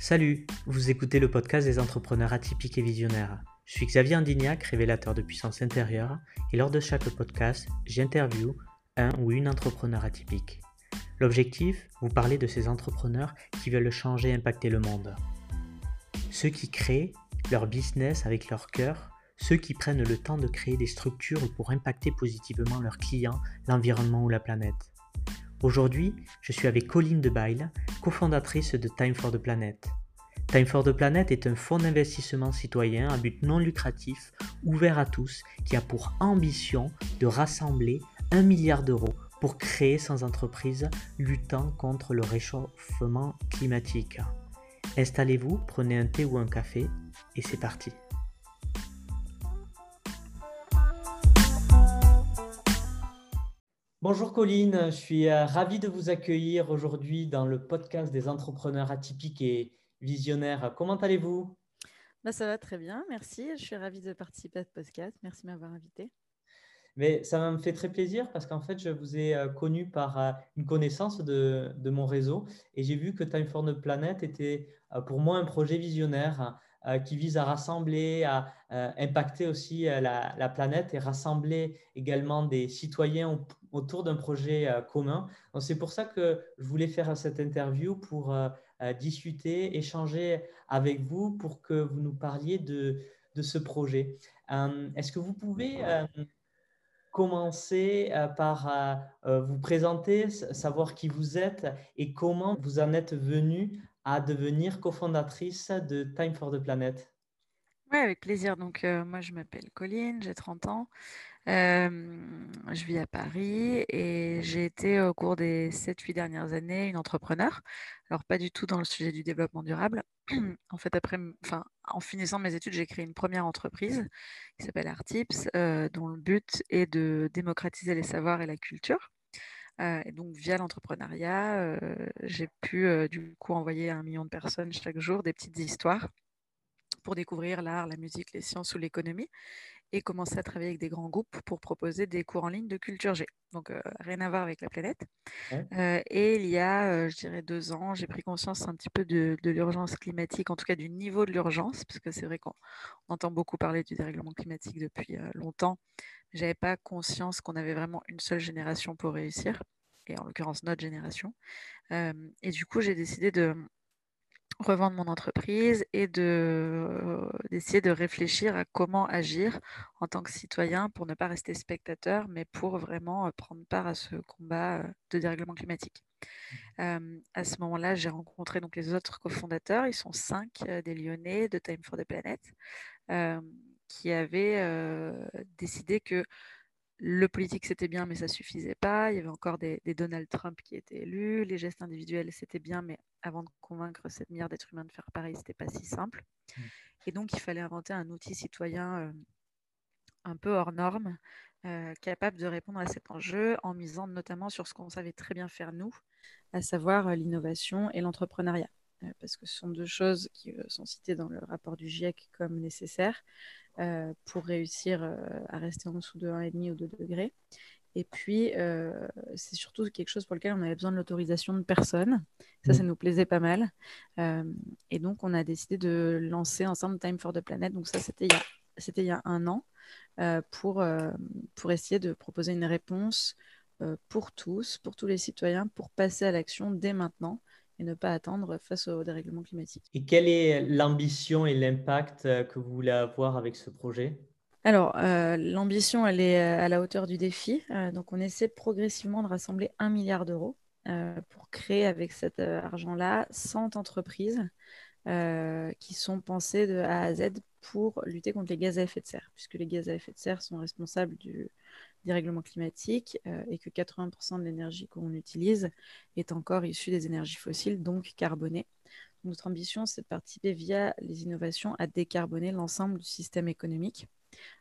Salut, vous écoutez le podcast des entrepreneurs atypiques et visionnaires. Je suis Xavier Andignac, révélateur de puissance intérieure, et lors de chaque podcast, j'interview un ou une entrepreneur atypique. L'objectif, vous parler de ces entrepreneurs qui veulent changer et impacter le monde. Ceux qui créent leur business avec leur cœur, ceux qui prennent le temps de créer des structures pour impacter positivement leurs clients, l'environnement ou la planète. Aujourd'hui, je suis avec Colline Debaille, cofondatrice de Time for the Planet. Time for the Planet est un fonds d'investissement citoyen à but non lucratif, ouvert à tous, qui a pour ambition de rassembler un milliard d'euros pour créer sans entreprise luttant contre le réchauffement climatique. Installez-vous, prenez un thé ou un café et c'est parti. Bonjour Colline, je suis euh, ravi de vous accueillir aujourd'hui dans le podcast des entrepreneurs atypiques et visionnaires. Comment allez-vous? Bah, Ça va très bien, merci. Je suis ravie de participer à ce podcast. Merci de m'avoir invité. Mais ça me fait très plaisir parce qu'en fait, je vous ai euh, connu par euh, une connaissance de, mon réseau et j'ai vu que Time for the Planet était pour moi un projet visionnaire qui vise à rassembler, à impacter aussi la, planète et rassembler également des citoyens autour d'un projet euh, commun. C'est pour ça que je voulais faire cette interview pour euh, euh, discuter, échanger avec vous pour que vous nous parliez de, de ce projet. Est-ce que vous pouvez commencer par vous présenter, savoir qui vous êtes et comment vous en êtes venu à devenir cofondatrice de Time for the Planet Oui, avec plaisir. Donc, moi, je m'appelle Colline, j'ai 30 ans je vis à Paris et j'ai été au cours des 7-8 dernières années une entrepreneur. Alors pas du tout dans le sujet du développement durable. En fait, après, en finissant mes études, j'ai créé une première entreprise qui s'appelle Artips, dont le but est de démocratiser les savoirs et la culture. Et donc, via l'entrepreneuriat, j'ai pu du coup envoyer à un million de personnes chaque jour des petites histoires pour découvrir l'art, la musique, les sciences ou l'économie et commencer à travailler avec des grands groupes pour proposer des cours en ligne de culture G. Donc, euh, rien à voir avec la planète. Euh, et il y a, euh, je dirais, deux ans, j'ai pris conscience un petit peu de, l'urgence climatique, en tout cas du niveau de l'urgence, parce que c'est vrai qu'on entend beaucoup parler du dérèglement climatique depuis longtemps. Je n'avais pas conscience qu'on avait vraiment une seule génération pour réussir, et en l'occurrence notre génération. et du coup, j'ai décidé de revendre mon entreprise et de, d'essayer de réfléchir à comment agir en tant que citoyen pour ne pas rester spectateur, mais pour vraiment prendre part à ce combat de dérèglement climatique. Mmh. à ce moment-là, j'ai rencontré donc les autres cofondateurs, ils sont cinq des Lyonnais de Time for the Planet, qui avaient décidé que le politique, c'était bien, mais ça suffisait pas. Il y avait encore des, Donald Trump qui étaient élus. Les gestes individuels, c'était bien, mais avant de convaincre 7 milliards d'êtres humains de faire pareil, c'était pas si simple. Mm. Et donc, il fallait inventer un outil citoyen euh, un peu hors norme, euh, capable de répondre à cet enjeu en misant notamment sur ce qu'on savait très bien faire nous, à savoir euh, l'innovation et l'entrepreneuriat. parce que ce sont deux choses qui sont citées dans le rapport du GIEC comme nécessaires. Pour réussir à rester en dessous de 1,5 ou 2 degrés. Et puis, euh, c'est surtout quelque chose pour lequel on avait besoin de l'autorisation de personne. Ça, ça mm. nous plaisait pas mal. et donc, on a décidé de lancer ensemble Time for the Planet. Donc, ça, c'était il, il, y a un an pour, pour essayer de proposer une réponse pour tous, pour tous les citoyens, pour passer à l'action dès maintenant et ne pas attendre face au dérèglement climatique. Et quelle est l'ambition et l'impact euh, que vous voulez avoir avec ce projet? Alors, euh, l'ambition, elle est euh, à la hauteur du défi. donc, on essaie progressivement de rassembler un milliard d'euros pour créer avec cet argent-là 100 entreprises qui sont pensées de A à Z pour lutter contre les gaz à effet de serre, puisque les gaz à effet de serre sont responsables du, dérèglement climatique euh, et que 80% de l'énergie qu'on utilise est encore issue des énergies fossiles, donc carbonées. Notre ambition, c'est de participer via les innovations à décarboner l'ensemble du système économique,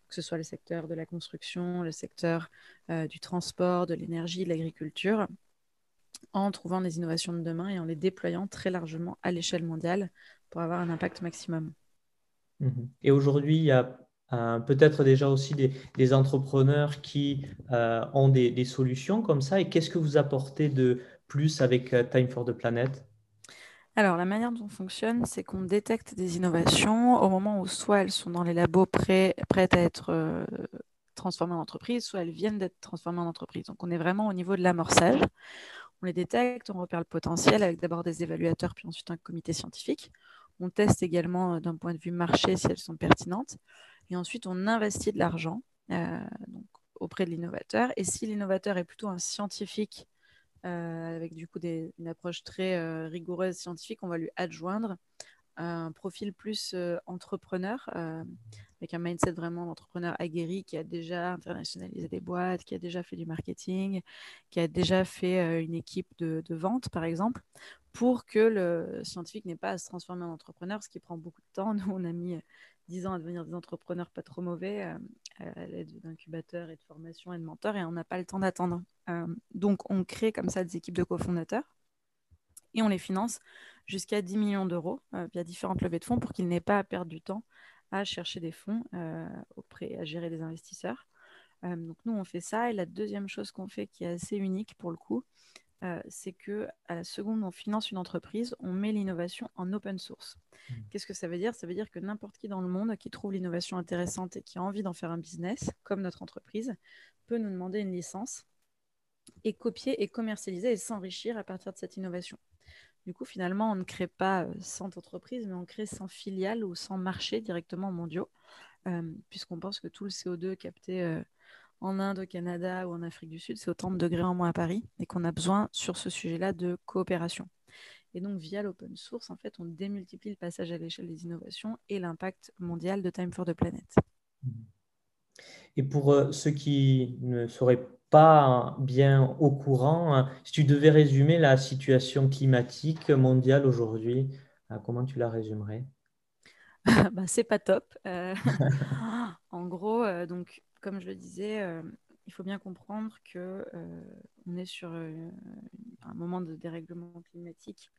que ce soit le secteur de la construction, le secteur euh, du transport, de l'énergie, de l'agriculture, en trouvant des innovations de demain et en les déployant très largement à l'échelle mondiale pour avoir un impact maximum. Mmh et aujourd'hui, il y a euh, peut-être déjà aussi des, entrepreneurs qui euh, ont des, solutions comme ça. Et qu'est-ce que vous apportez de plus avec Time for the Planet? Alors, la manière dont on fonctionne, c'est qu'on détecte des innovations au moment où soit elles sont dans les labos prêtes à être euh, transformées en entreprise, soit elles viennent d'être transformées en entreprise. Donc, on est vraiment au niveau de l'amorçage. On les détecte, on repère le potentiel avec d'abord des évaluateurs, puis ensuite un comité scientifique. On teste également euh, d'un point de vue marché si elles sont pertinentes. Et ensuite, on investit de l'argent euh, auprès de l'innovateur. Et si l'innovateur est plutôt un scientifique avec du coup une approche très euh, rigoureuse scientifique, on va lui adjoindre un profil plus euh, entrepreneur, avec un mindset vraiment d'entrepreneur aguerri qui a déjà internationalisé des boîtes, qui a déjà fait du marketing, qui a déjà fait une équipe de, de, vente, par exemple, pour que le scientifique n'ait pas à se transformer en entrepreneur, ce qui prend beaucoup de temps. Nous, on a mis 10 ans à devenir des entrepreneurs pas trop mauvais euh, à l'aide d'incubateurs et de formation et de mentors et on n'a pas le temps d'attendre. Euh, donc on crée comme ça des équipes de cofondateurs et on les finance jusqu'à 10 millions d'euros euh, via différentes levées de fonds pour qu'ils n'aient pas à perdre du temps à chercher des fonds auprès, à gérer des investisseurs. donc nous on fait ça et la deuxième chose qu'on fait qui est assez unique pour le coup, euh, c'est que à la seconde on finance une entreprise, on met l'innovation en open source. Mmh. Qu'est-ce que ça veut dire? Ça veut dire que n'importe qui dans le monde qui trouve l'innovation intéressante et qui a envie d'en faire un business, comme notre entreprise, peut nous demander une licence et copier et commercialiser et s'enrichir à partir de cette innovation. Du coup, finalement, on ne crée pas 100 euh, entreprises, mais on crée 100 filiales ou 100 marchés directement mondiaux, euh, puisqu'on pense que tout le CO2 capté en Inde, au Canada ou en Afrique du Sud, c'est autant de degrés en moins à Paris et qu'on a besoin sur ce sujet-là de coopération. Et donc, via l'open source, en fait, on démultiplie le passage à l'échelle des innovations et l'impact mondial de Time for the Planet. Et pour euh, ceux qui ne seraient pas bien au courant, hein, si tu devais résumer la situation climatique mondiale aujourd'hui, euh, comment tu la résumerais? Bah, C'est pas top. Euh, en gros, donc comme je le disais, euh, il faut bien comprendre que euh, on est sur euh, un moment de dérèglement climatique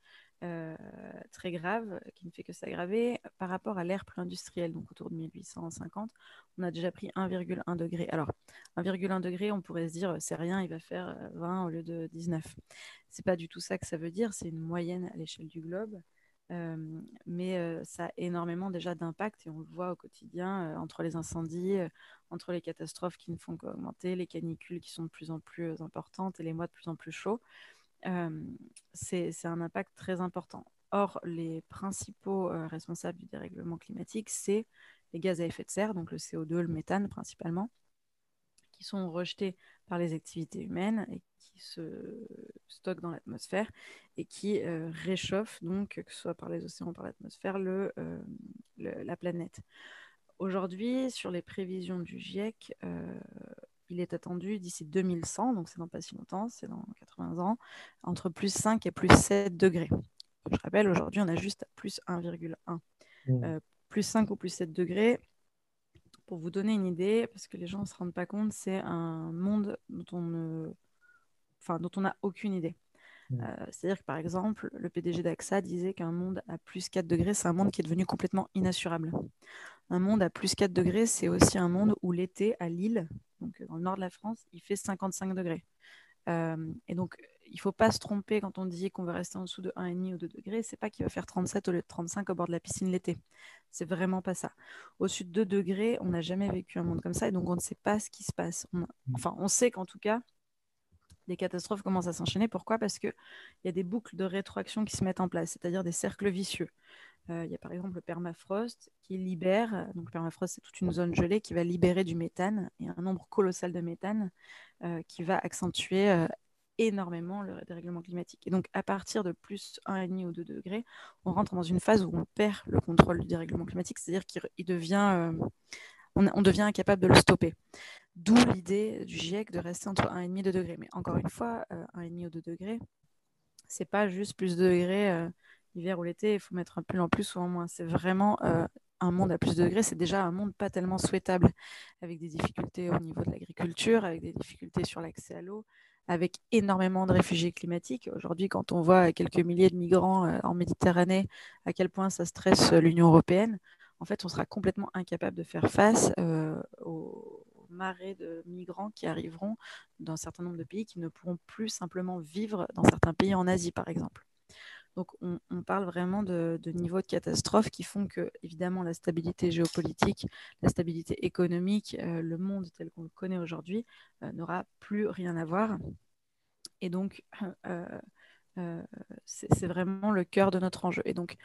très grave, qui ne fait que s'aggraver par rapport à l'ère pré-industrielle, donc autour de 1850, on a déjà pris 1,1 degré. Alors, 1,1 degré, on pourrait se dire, c'est rien, il va faire 20 au lieu de 19. C'est pas du tout ça que ça veut dire, c'est une moyenne à l'échelle du globe. Mais ça a énormément déjà d'impact et on le voit au quotidien entre les incendies, entre les catastrophes qui ne font qu'augmenter, les canicules qui sont de plus en plus importantes et les mois de plus en plus chauds. c'est un impact très important. Or, les principaux responsables du dérèglement climatique, c'est les gaz à effet de serre, donc le CO2, le méthane principalement, qui sont rejetés par les activités humaines et qui se stockent dans l'atmosphère et qui euh, réchauffent, donc, que ce soit par les océans ou par l'atmosphère, euh, le, la planète. Aujourd'hui, sur les prévisions du GIEC, euh, il est attendu d'ici 2100, donc c'est dans pas si longtemps, c'est dans 80 ans, entre plus 5 et plus 7 degrés. Je rappelle, aujourd'hui, on a juste plus 1,1. Mmh. plus 5 ou plus 7 degrés, pour vous donner une idée, parce que les gens ne se rendent pas compte, c'est un monde dont on ne... enfin, dont on n'a aucune idée. Mmh. Euh, c'est-à-dire que par exemple, le PDG d'AXA disait qu'un monde à plus 4 degrés, c'est un monde qui est devenu complètement inassurable. Un monde à plus 4 degrés, c'est aussi un monde où l'été, à Lille, donc dans le nord de la France, il fait 55 degrés. Euh, et donc, il ne faut pas se tromper quand on dit qu'on va rester en dessous de 1,5 ou 2 degrés. C'est pas qu'il va faire 37 au lieu de 35 au bord de la piscine l'été. C'est vraiment pas ça. Au-dessus de 2 degrés, on n'a jamais vécu un monde comme ça et donc on ne sait pas ce qui se passe. Mm. Enfin, on sait qu'en tout cas, des catastrophes commencent à s'enchaîner. Pourquoi? Parce qu'il y a des boucles de rétroaction qui se mettent en place, c'est-à-dire des cercles vicieux. Euh, il y a par exemple le permafrost qui libère, donc le permafrost c'est toute une zone gelée qui va libérer du méthane et un nombre colossal de méthane euh, qui va accentuer euh, énormément le dérèglement climatique. Et donc à partir de plus 1,5 ou 2 degrés, on rentre dans une phase où on perd le contrôle du dérèglement climatique, c'est-à-dire qu'il devient, on, devient incapable de le stopper. D'où l'idée du GIEC de rester entre 1,5 et 2 degrés. Mais encore une fois, 1,5 ou 2 degrés, c'est pas juste plus de degrés l'hiver ou l'été, il faut mettre un pull en plus ou en moins. C'est vraiment euh, un monde à plus de degrés, c'est déjà un monde pas tellement souhaitable, avec des difficultés au niveau de l'agriculture, avec des difficultés sur l'accès à l'eau, avec énormément de réfugiés climatiques. Aujourd'hui, quand on voit quelques milliers de migrants euh, en Méditerranée, à quel point ça stresse l'Union européenne, en fait, on sera complètement incapable de faire face euh, aux marées de migrants qui arriveront dans un certain nombre de pays qui ne pourront plus simplement vivre dans certains pays en Asie, par exemple. Donc on, parle vraiment de, niveaux de catastrophe qui font que, évidemment, la stabilité géopolitique, la stabilité économique, euh, le monde tel qu'on le connaît aujourd'hui euh, n'aura plus rien à voir. Et donc, euh, c'est vraiment le cœur de notre enjeu. Et donc,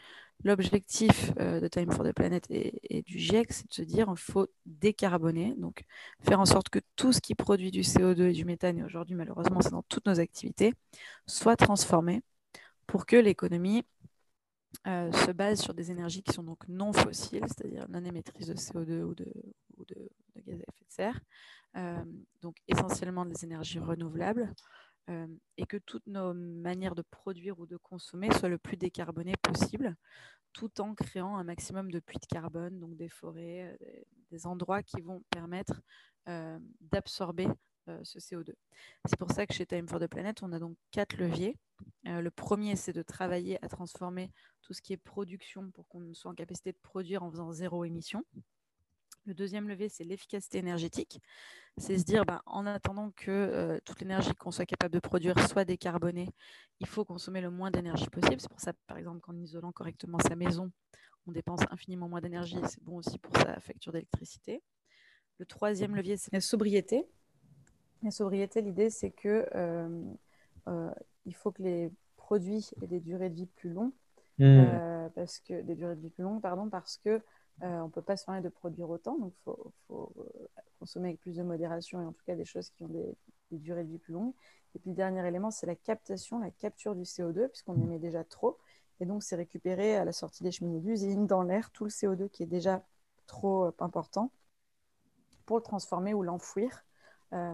l'objectif de Time for the Planet et, du GIEC, c'est de se dire qu'il faut décarboner, donc faire en sorte que tout ce qui produit du CO2 et du méthane, et aujourd'hui, malheureusement, c'est dans toutes nos activités, soit transformé pour que l'économie euh, se base sur des énergies qui sont donc non fossiles, c'est-à-dire non émettrices de CO2 ou de, gaz à effet de serre, euh, donc essentiellement des énergies renouvelables, euh, et que toutes nos manières de produire ou de consommer soient le plus décarbonées possible, tout en créant un maximum de puits de carbone, donc des forêts, des endroits qui vont permettre d'absorber ce CO2. C'est pour ça que chez Time for the Planet, on a donc quatre leviers. le premier, c'est de travailler à transformer tout ce qui est production pour qu'on soit en capacité de produire en faisant zéro émission. Le deuxième levier, c'est l'efficacité énergétique. C'est se dire, bah, en attendant que toute l'énergie qu'on soit capable de produire soit décarbonée, il faut consommer le moins d'énergie possible. C'est pour ça, par exemple, qu'en isolant correctement sa maison, on dépense infiniment moins d'énergie. C'est bon aussi pour sa facture d'électricité. Le troisième levier, c'est la sobriété. La sobriété, l'idée, c'est que euh, euh, il faut que les produits aient des durées de vie plus longues, hmm. euh, parce que des durées de vie plus longues, pardon, parce que on ne peut pas se permettre de produire autant, donc il faut, consommer avec plus de modération et en tout cas des choses qui ont des, durées de vie plus longues. Et puis le dernier élément, c'est la captation, la capture du CO2, puisqu'on émet déjà trop. Et donc, c'est récupérer à la sortie des cheminées d'usine, dans l'air, tout le CO2 qui est déjà trop important pour le transformer ou l'enfouir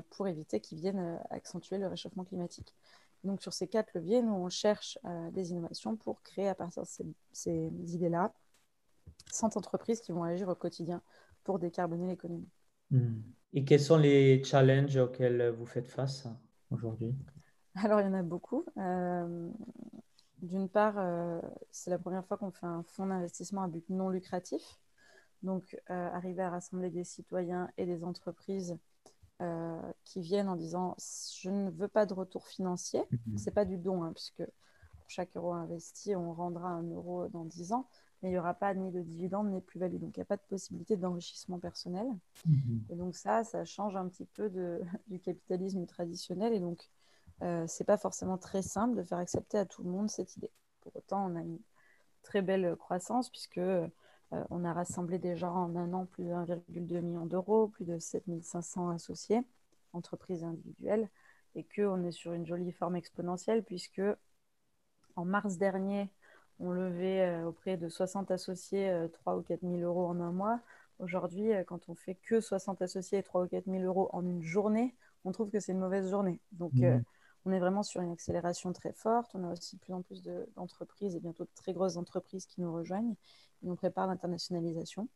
pour éviter qu'ils viennent euh, accentuer le réchauffement climatique. Donc sur ces quatre leviers, nous, on cherche euh, des innovations pour créer à partir de ces, idées-là 100 entreprises qui vont agir au quotidien pour décarboner l'économie. Hmm. Et quels sont les challenges auxquels vous faites face aujourd'hui? Alors, il y en a beaucoup. D'une part, c'est la première fois qu'on fait un fonds d'investissement à but non lucratif. Donc, arriver à rassembler des citoyens et des entreprises euh, qui viennent en disant je ne veux pas de retour financier. Mhm. C'est pas du don, hein, puisque pour chaque euro investi, on rendra un euro dans 10 ans, mais il n'y aura pas ni de dividende ni de plus-value. Donc il n'y a pas de possibilité d'enrichissement personnel. Mhm. Et donc ça, ça change un petit peu de, du capitalisme traditionnel. Et donc euh, c'est pas forcément très simple de faire accepter à tout le monde cette idée. Pour autant, on a une très belle croissance puisque euh, on a rassemblé déjà en un an plus de 1,2 million d'euros, plus de 7500 associés, entreprises individuelles, et qu'on est sur une jolie forme exponentielle puisque en mars dernier, on levait euh, auprès de 60 associés 3 euh, ou 4 000 euros en un mois. Aujourd'hui, quand on fait que 60 associés et 3 ou 4 000 euros en une journée, on trouve que c'est une mauvaise journée. Donc, mmh. On est vraiment sur une accélération très forte. On a aussi de plus en plus d'entreprises et bientôt de très grosses entreprises qui nous rejoignent on prépare l'internationalisation.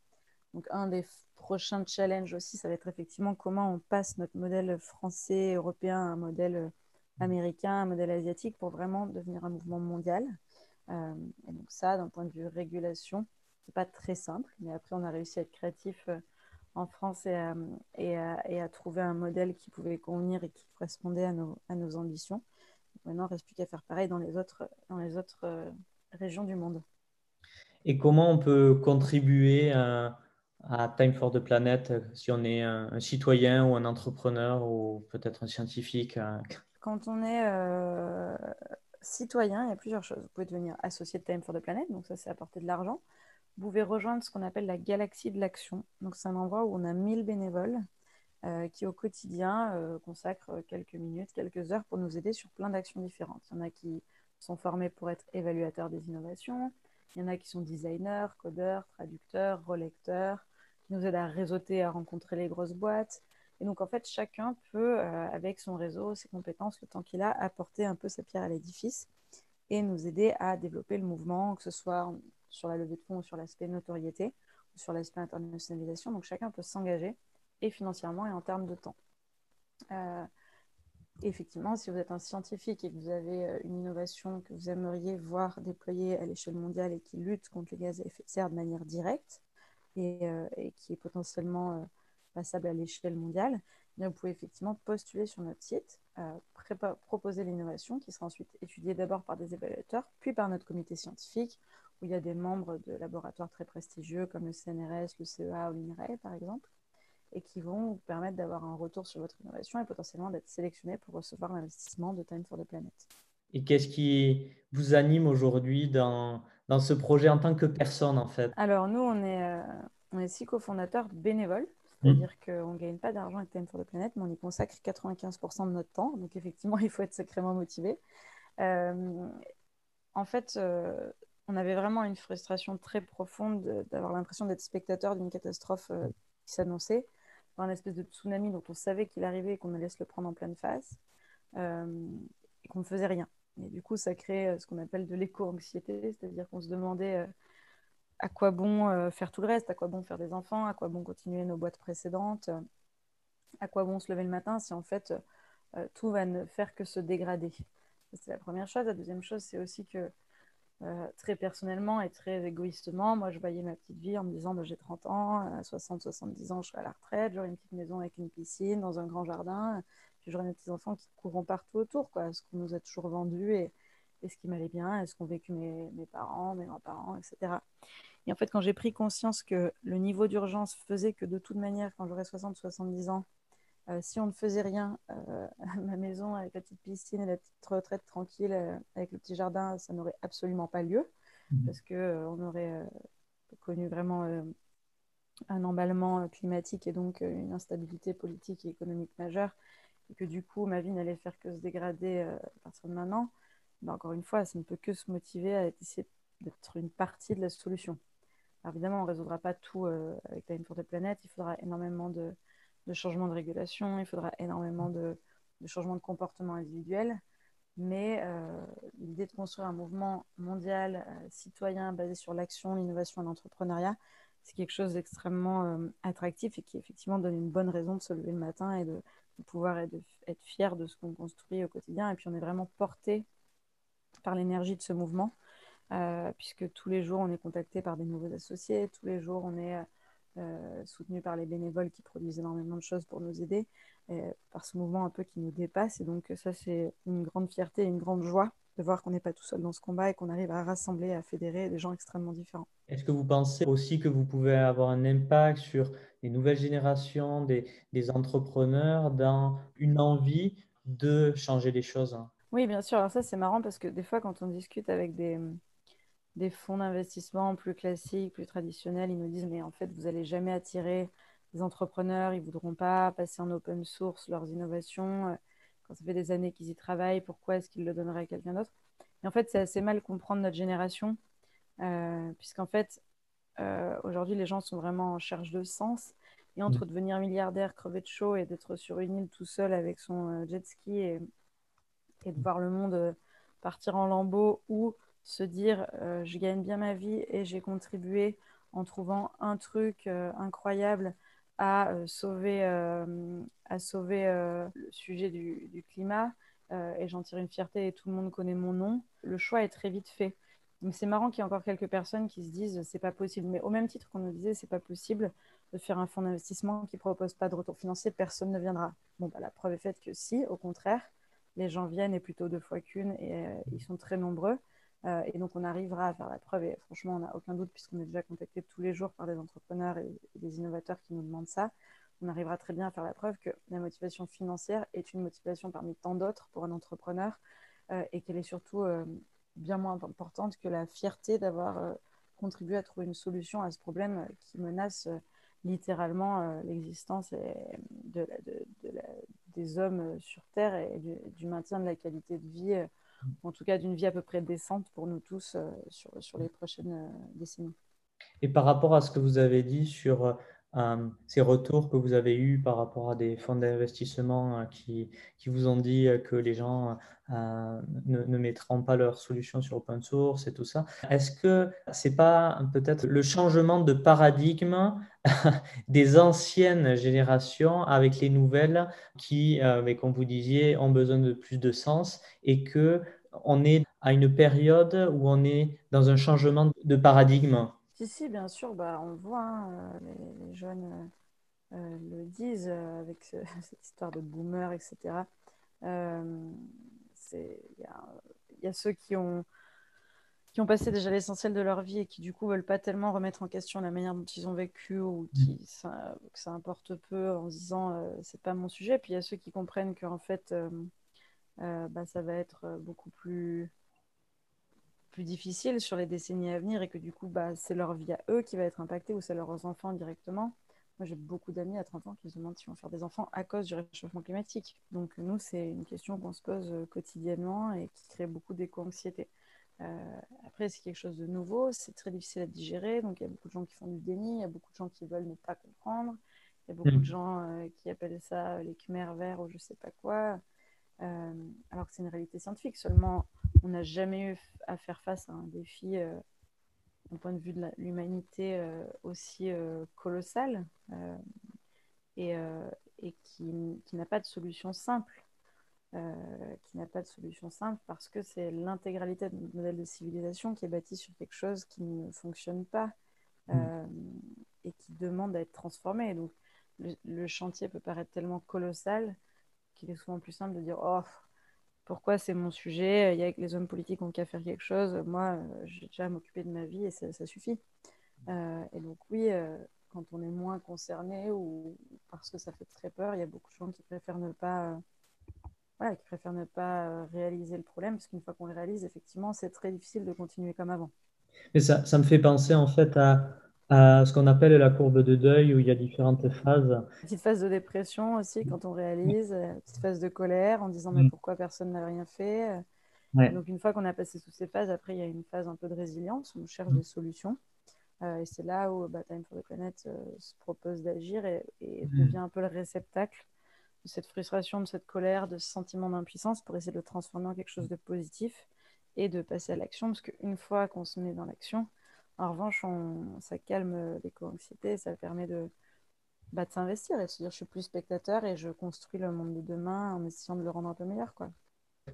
Donc, un des prochains challenges aussi, ça va être effectivement comment on passe notre modèle français, européen à un modèle euh, américain, un modèle asiatique pour vraiment devenir un mouvement mondial. Euh, et donc, ça, d'un point de vue régulation, c'est pas très simple, mais après, on a réussi à être créatif euh, en France et à, et, à, trouver un modèle qui pouvait convenir et qui correspondait à nos, à nos ambitions. maintenant, il ne reste plus qu'à faire pareil dans les autres, dans les autres régions du monde et comment on peut contribuer à, Time for the Planet si on est un, citoyen ou un entrepreneur ou peut-être un scientifique euh, Quand on est euh, citoyen, il y a plusieurs choses. Vous pouvez devenir associé de Time for the Planet, donc ça c'est apporter de l'argent. Vous pouvez rejoindre ce qu'on appelle la galaxie de l'action. Donc c'est un endroit où on a 1000 bénévoles euh, qui au quotidien consacrent quelques minutes, quelques heures pour nous aider sur plein d'actions différentes. Il y en a qui sont formés pour être évaluateurs des innovations, il y en a qui sont designers, codeurs, traducteurs, relecteurs, qui nous aident à réseauter, à rencontrer les grosses boîtes. Et donc, en fait, chacun peut, euh, avec son réseau, ses compétences, le temps qu'il a, apporter un peu sa pierre à l'édifice et nous aider à développer le mouvement, que ce soit sur la levée de fonds ou sur l'aspect notoriété ou sur l'aspect internationalisation. Donc, chacun peut s'engager et financièrement et en termes de temps. Euh, effectivement, si vous êtes un scientifique et que vous avez euh, une innovation que vous aimeriez voir déployée à l'échelle mondiale et qui lutte contre les gaz à effet de serre de manière directe et, euh, qui est potentiellement passable à l'échelle mondiale, eh vous pouvez effectivement postuler sur notre site. proposer l'innovation qui sera ensuite étudiée d'abord par des évaluateurs, puis par notre comité scientifique, où il y a des membres de laboratoires très prestigieux comme le CNRS, le CEA ou l'INRAE par exemple, et qui vont vous permettre d'avoir un retour sur votre innovation et potentiellement d'être sélectionné pour recevoir l'investissement de Time for the Planet. Et qu'est-ce qui vous anime aujourd'hui dans, dans ce projet en tant que personne en fait? Alors nous, on est, euh, on est six cofondateurs bénévoles, c'est-à-dire mmh. qu'on ne gagne pas d'argent avec Time for the Planet, mais on y consacre 95% de notre temps. Donc effectivement, il faut être sacrément motivé. Euh, en fait, euh, on avait vraiment une frustration très profonde d'avoir l'impression d'être spectateur d'une catastrophe qui s'annonçait, un espèce de tsunami dont on savait qu'il arrivait et qu'on allait se le prendre en pleine face, et qu'on ne faisait rien. Et du coup, ça crée euh, ce qu'on appelle de l'éco-anxiété, c'est-à-dire qu'on se demandait euh, à quoi bon euh, faire tout le reste, à quoi bon faire des enfants, à quoi bon continuer nos boîtes précédentes, à quoi bon se lever le matin si en fait tout va ne faire que se dégrader. C'est la première chose. La deuxième chose, c'est aussi que très personnellement et très égoïstement, moi je voyais ma petite vie en me disant bah, j'ai 30 ans, à 60-70 ans je serai à la retraite, j'aurai une petite maison avec une piscine dans un grand jardin, puis j'aurais mes petits-enfants qui courront partout autour, quoi. Ce qu'on nous a toujours vendu et, ce qui m'allait bien, est ce qu'ont vécu mes, parents, mes grands-parents, etc. Et en fait, quand j'ai pris conscience que le niveau d'urgence faisait que de toute manière, quand j'aurais 60-70 ans, euh, si on ne faisait rien, euh, ma maison avec la petite piscine et la petite retraite tranquille euh, avec le petit jardin, ça n'aurait absolument pas lieu mmh. parce qu'on on aurait connu vraiment un emballement climatique et donc une instabilité politique et économique majeure et que du coup ma vie n'allait faire que se dégrader à partir de maintenant, bah, encore une fois, ça ne peut que se motiver à essayer d'être une partie de la solution. Alors évidemment, on ne résoudra pas tout avec Time for the Planet, il faudra énormément de, de changements de régulation, il faudra énormément de, changements de comportement individuel, mais euh, l'idée de construire un mouvement mondial citoyen basé sur l'action, l'innovation et l'entrepreneuriat, c'est quelque chose d'extrêmement attractif et qui effectivement donne une bonne raison de se lever le matin et de, pouvoir être, fier de ce qu'on construit au quotidien. Et puis on est vraiment porté par l'énergie de ce mouvement, euh, puisque tous les jours on est contacté par des nouveaux associés, tous les jours on est euh, soutenu par les bénévoles qui produisent énormément de choses pour nous aider, par ce mouvement un peu qui nous dépasse. Et donc ça c'est une grande fierté et une grande joie de voir qu'on n'est pas tout seul dans ce combat et qu'on arrive à rassembler, à fédérer des gens extrêmement différents. Est-ce que vous pensez aussi que vous pouvez avoir un impact sur les nouvelles générations des, des entrepreneurs dans une envie de changer les choses Oui, bien sûr. Alors ça, c'est marrant parce que des fois, quand on discute avec des, des fonds d'investissement plus classiques, plus traditionnels, ils nous disent, mais en fait, vous n'allez jamais attirer des entrepreneurs, ils ne voudront pas passer en open source leurs innovations quand ça fait des années qu'ils y travaillent, pourquoi est-ce qu'ils le donneraient à quelqu'un d'autre? Et en fait, c'est assez mal comprendre notre génération, euh, puisqu'en fait, euh, aujourd'hui, les gens sont vraiment en charge de sens. Et entre mm. devenir milliardaire, crever de chaud et d'être sur une île tout seul avec son euh, jet ski et, et, de voir le monde partir en lambeaux ou se dire je gagne bien ma vie et j'ai contribué en trouvant un truc incroyable à euh, sauver, euh, à sauver euh, le sujet du, du climat et j'en tire une fierté et tout le monde connaît mon nom, le choix est très vite fait. Donc c'est marrant qu'il y ait encore quelques personnes qui se disent c'est pas possible. Mais au même titre qu'on nous disait c'est pas possible de faire un fonds d'investissement qui propose pas de retour financier, personne ne viendra. Bon, bah, la preuve est faite que si, au contraire, les gens viennent et plutôt deux fois qu'une et ils sont très nombreux. Euh, et donc, on arrivera à faire la preuve. Et franchement, on n'a aucun doute, puisqu'on est déjà contacté tous les jours par des entrepreneurs et, des innovateurs qui nous demandent ça. On arrivera très bien à faire la preuve que la motivation financière est une motivation parmi tant d'autres pour un entrepreneur euh, et qu'elle est surtout euh, bien moins importante que la fierté d'avoir contribué à trouver une solution à ce problème qui menace littéralement l'existence de, des hommes sur Terre et du, maintien de la qualité de vie en tout cas d'une vie à peu près décente pour nous tous euh, sur, sur, les prochaines euh, décennies. Et par rapport à ce que vous avez dit sur euh, ces retours que vous avez eus par rapport à des fonds d'investissement qui, qui, vous ont dit que les gens ne, mettront pas leurs solutions sur open source et tout ça, est-ce que ce n'est pas peut-être le changement de paradigme des anciennes générations avec les nouvelles qui, euh, comme vous disiez, ont besoin de plus de sens et que on est à une période où on est dans un changement de paradigme? Si, si, bien sûr, bah, on voit, hein, euh, les, jeunes euh, le disent avec cette histoire de boomer, etc. Il y, a ceux qui ont, qui ont passé déjà l'essentiel de leur vie et qui du coup veulent pas tellement remettre en question la manière dont ils ont vécu ou qui mm. ça, que ça importe peu en se disant euh, c'est pas mon sujet. Puis il y a ceux qui comprennent qu'en fait euh, euh, bah, ça va être beaucoup plus plus difficile sur les décennies à venir et que du coup bah, c'est leur vie à eux qui va être impactée ou c'est leurs enfants directement. Moi j'ai beaucoup d'amis à 30 ans qui se demandent si vont faire des enfants à cause du réchauffement climatique. Donc nous c'est une question qu'on se pose quotidiennement et qui crée beaucoup d'éco-anxiété. Euh, après, c'est quelque chose de nouveau, c'est très difficile à digérer, donc il y a beaucoup de gens qui font du déni, il y a beaucoup de gens qui veulent ne pas comprendre, il y a beaucoup de mm. gens euh, qui appellent ça les Khmer verts ou je sais pas quoi, euh, alors que c'est une réalité scientifique. Seulement, on n'a jamais eu à faire face à un défi d'un point de vue de l'humanité aussi colossal et, et, qui, qui n'a pas de solution simple. Euh, qui n'a pas de solution simple parce que c'est l'intégralité de notre modèle de civilisation qui est bâti sur quelque chose qui ne fonctionne pas mm. euh, et qui demande à être transformé. Donc, le, chantier peut paraître tellement colossal qu'il est souvent plus simple de dire Oh, pourquoi c'est mon sujet Il y a que les hommes politiques ont qu'à faire quelque chose. Moi, euh, j'ai déjà à m'occuper de ma vie et ça, suffit. et donc, oui, quand on est moins concerné ou parce que ça fait très peur, il y a beaucoup de gens qui préfèrent ne pas qui préfèrent ne pas euh, réaliser le problème, parce qu'une fois qu'on le réalise, effectivement, c'est très difficile de continuer comme avant. Mais ça me fait penser en fait à, à ce qu'on appelle la courbe de deuil, où il y a différentes phases. Petite phase de dépression aussi, quand on réalise, euh, petite phase de colère, en disant mais mm. pourquoi personne n'a rien fait. Donc une fois qu'on a passé toutes ces phases, après il y a une phase un peu de résilience, où on cherche mm. des solutions. Euh, et c'est là où bah, Time for the Planet se propose d'agir et, et mm. devient un peu le réceptacle de cette frustration, de cette colère, de ce sentiment d'impuissance pour essayer de le transformer en quelque chose de positif et de passer à l'action. Parce qu'une fois qu'on se met dans l'action, en revanche, ça calme l'éco-anxiété, ça permet de, bah, de s'investir et de se dire je suis plus spectateur et je construis le monde de demain en essayant de le rendre un peu meilleur. Quoi.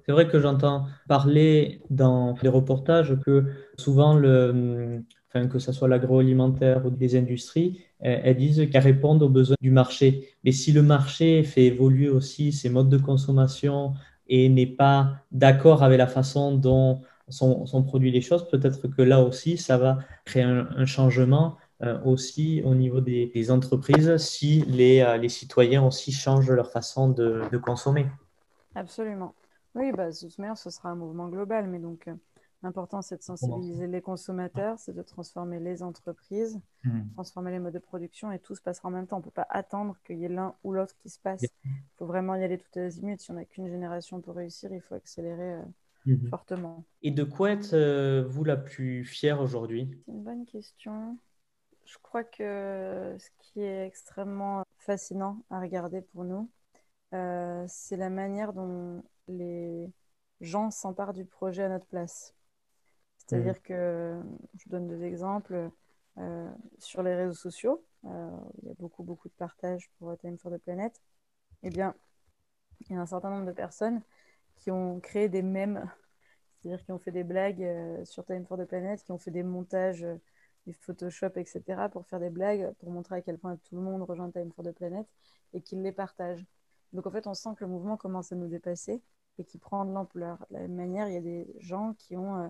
C'est vrai que j'entends parler dans les reportages que souvent le, que ce soit l'agroalimentaire ou des industries, euh, elles disent qu'elles répondent aux besoins du marché. Mais si le marché fait évoluer aussi ses modes de consommation et n'est pas d'accord avec la façon dont sont, produits les choses, peut-être que là aussi, ça va créer un, changement euh, aussi au niveau des, entreprises si les, euh, les, citoyens aussi changent leur façon de, consommer. Absolument. Oui, bah, de toute manière, ce sera un mouvement global, mais donc L'important, c'est de sensibiliser les consommateurs, c'est de transformer les entreprises, hmm. transformer les modes de production et tout se passera en même temps. On ne peut pas attendre qu'il y ait l'un ou l'autre qui se passe. Il faut vraiment y aller tout à azimuts. Si on n'a qu'une génération pour réussir, il faut accélérer euh, hmm. fortement. Et de quoi êtes-vous la plus fière aujourd'hui? C'est une bonne question. Je crois que ce qui est extrêmement fascinant à regarder pour nous, euh, c'est la manière dont les gens s'emparent du projet à notre place. C'est-à-dire mm. que, je vous donne deux exemples, euh, sur les réseaux sociaux, euh, il y a beaucoup, beaucoup de partages pour Time for the Planet, eh bien, il y a un certain nombre de personnes qui ont créé des mèmes, c'est-à-dire qui ont fait des blagues euh, sur Time for the Planet, qui ont fait des montages, du Photoshop, etc., pour faire des blagues, pour montrer à quel point tout le monde rejoint Time for the Planet, et qu'ils les partagent. Donc en fait, on sent que le mouvement commence à nous dépasser et qui prend de l'ampleur. De la même manière, il y a des gens qui ont euh,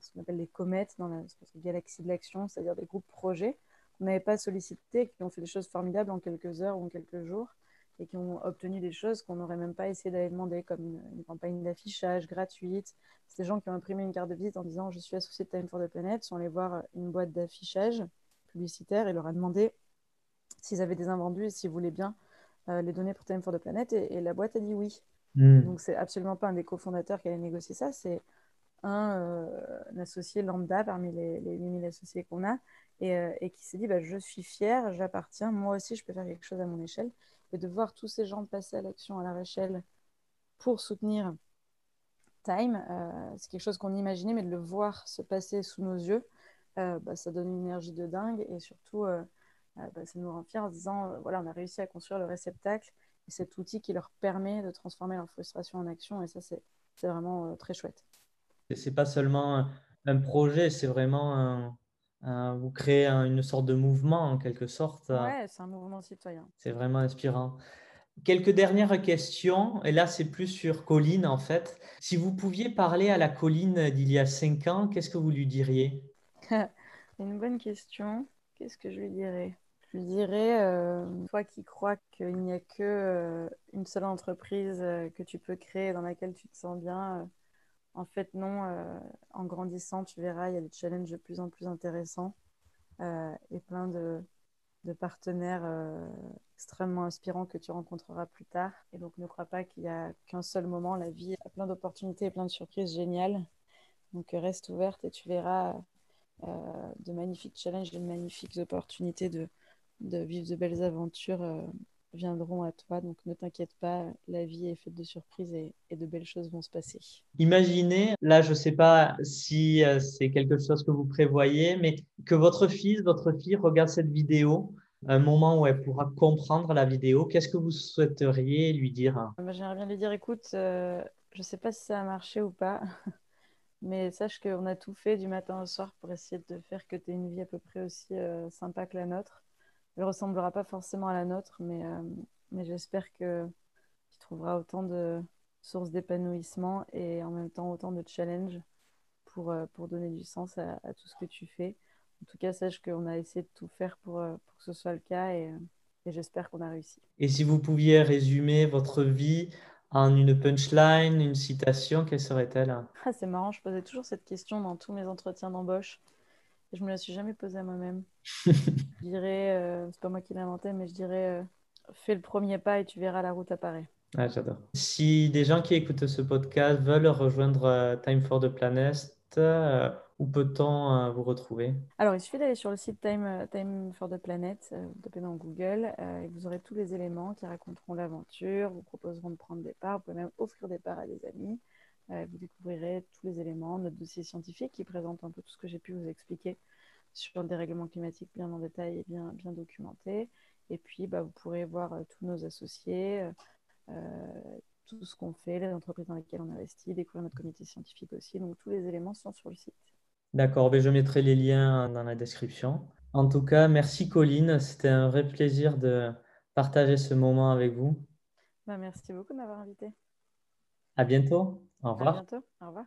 ce qu'on appelle les comètes dans la galaxie de l'action, c'est-à-dire des groupes projets qu'on n'avait pas sollicités, qui ont fait des choses formidables en quelques heures ou en quelques jours et qui ont obtenu des choses qu'on n'aurait même pas essayé d'aller demander, comme une, campagne d'affichage gratuite. C'est des gens qui ont imprimé une carte de visite en disant Je suis associé de Time for the Planet, sont allés voir une boîte d'affichage publicitaire et leur a demandé s'ils avaient des invendus et s'ils voulaient bien euh, les donner pour Time for the Planet. Et, la boîte a dit oui. Hmm. Donc, c'est absolument pas un des cofondateurs qui allait négocier ça, c'est euh, un, associé lambda parmi les, les 8000 associés qu'on a euh, et, qui s'est dit bah, Je suis fier, j'appartiens, moi aussi je peux faire quelque chose à mon échelle. Et de voir tous ces gens passer à l'action à leur échelle pour soutenir Time, euh, c'est quelque chose qu'on imaginait, mais de le voir se passer sous nos yeux, bah, ça donne une énergie de dingue et surtout, bah, ça nous rend fiers en disant voilà, on a réussi à construire le réceptacle et cet outil qui leur permet de transformer leur frustration en action. Et ça, c'est vraiment très chouette. C'est pas seulement un projet, c'est vraiment un, vous créez une sorte de mouvement en quelque sorte. Ouais, c'est un mouvement citoyen. C'est vraiment inspirant. Quelques dernières questions, et là c'est plus sur Colline en fait. Si vous pouviez parler à la Colline d'il y a cinq ans, qu'est-ce que vous lui diriez? Une bonne question. Qu'est-ce que je lui dirais? Je lui dirais, euh, toi qui crois qu'il n'y a que euh, une seule entreprise euh, que tu peux créer dans laquelle tu te sens bien, en fait non. en grandissant, tu verras, il y a des challenges de plus en plus intéressants et plein de, partenaires extrêmement inspirants que tu rencontreras plus tard. Et donc ne crois pas qu'il n'y a qu'un seul moment. La vie a plein d'opportunités et plein de surprises géniales. Donc reste ouverte et tu verras euh, de magnifiques challenges, de magnifiques opportunités de, vivre de belles aventures euh, viendront à toi. Donc ne t'inquiète pas, la vie est faite de surprises et, de belles choses vont se passer. Imaginez, là je ne sais pas si euh, c'est quelque chose que vous prévoyez, mais que votre fils, votre fille regarde cette vidéo, un moment où elle pourra comprendre la vidéo. Qu'est-ce que vous souhaiteriez lui dire? J'aimerais bien lui dire, écoute, je ne sais pas si ça a marché ou pas. Mais sache qu'on a tout fait du matin au soir pour essayer de faire que tu aies une vie à peu près aussi euh, sympa que la nôtre. Elle ne ressemblera pas forcément à la nôtre, mais, euh, mais j'espère que tu trouveras autant de sources d'épanouissement et en même temps autant de challenges pour, euh, pour donner du sens à, tout ce que tu fais. En tout cas, sache qu'on a essayé de tout faire pour, pour que ce soit le cas et, et j'espère qu'on a réussi. Et si vous pouviez résumer votre vie en une punchline, une citation, quelle serait-elle? Ah, C'est marrant, je posais toujours cette question dans tous mes entretiens d'embauche je me la suis jamais posée à moi-même. je dirais, euh, c'est pas moi qui l'ai inventé, mais je dirais, euh, fais le premier pas et tu verras la route apparaître. Ah, j'adore. Si des gens qui écoutent ce podcast veulent rejoindre euh, Time for the Planet, où peut-on euh, vous retrouver? Alors, il suffit d'aller sur le site Time, euh, Time for the Planet, euh, vous tapez dans Google, et vous aurez tous les éléments qui raconteront l'aventure, vous proposeront de prendre des parts, vous pouvez même offrir des parts à des amis. Vous découvrirez tous les éléments, notre dossier scientifique qui présente un peu tout ce que j'ai pu vous expliquer sur le dérèglement climatique bien en détail et bien, bien documenté. Et puis, bah, vous pourrez voir tous nos associés, tout ce qu'on fait, les entreprises dans lesquelles on investit, découvrir notre comité scientifique aussi. Donc, tous les éléments sont sur le site. D'accord, ben, je mettrai les liens dans la description. En tout cas, merci Colline. C'était un vrai plaisir de partager ce moment avec vous. Bah, merci beaucoup de m'avoir invité. À bientôt. Au revoir. À bientôt. Au revoir.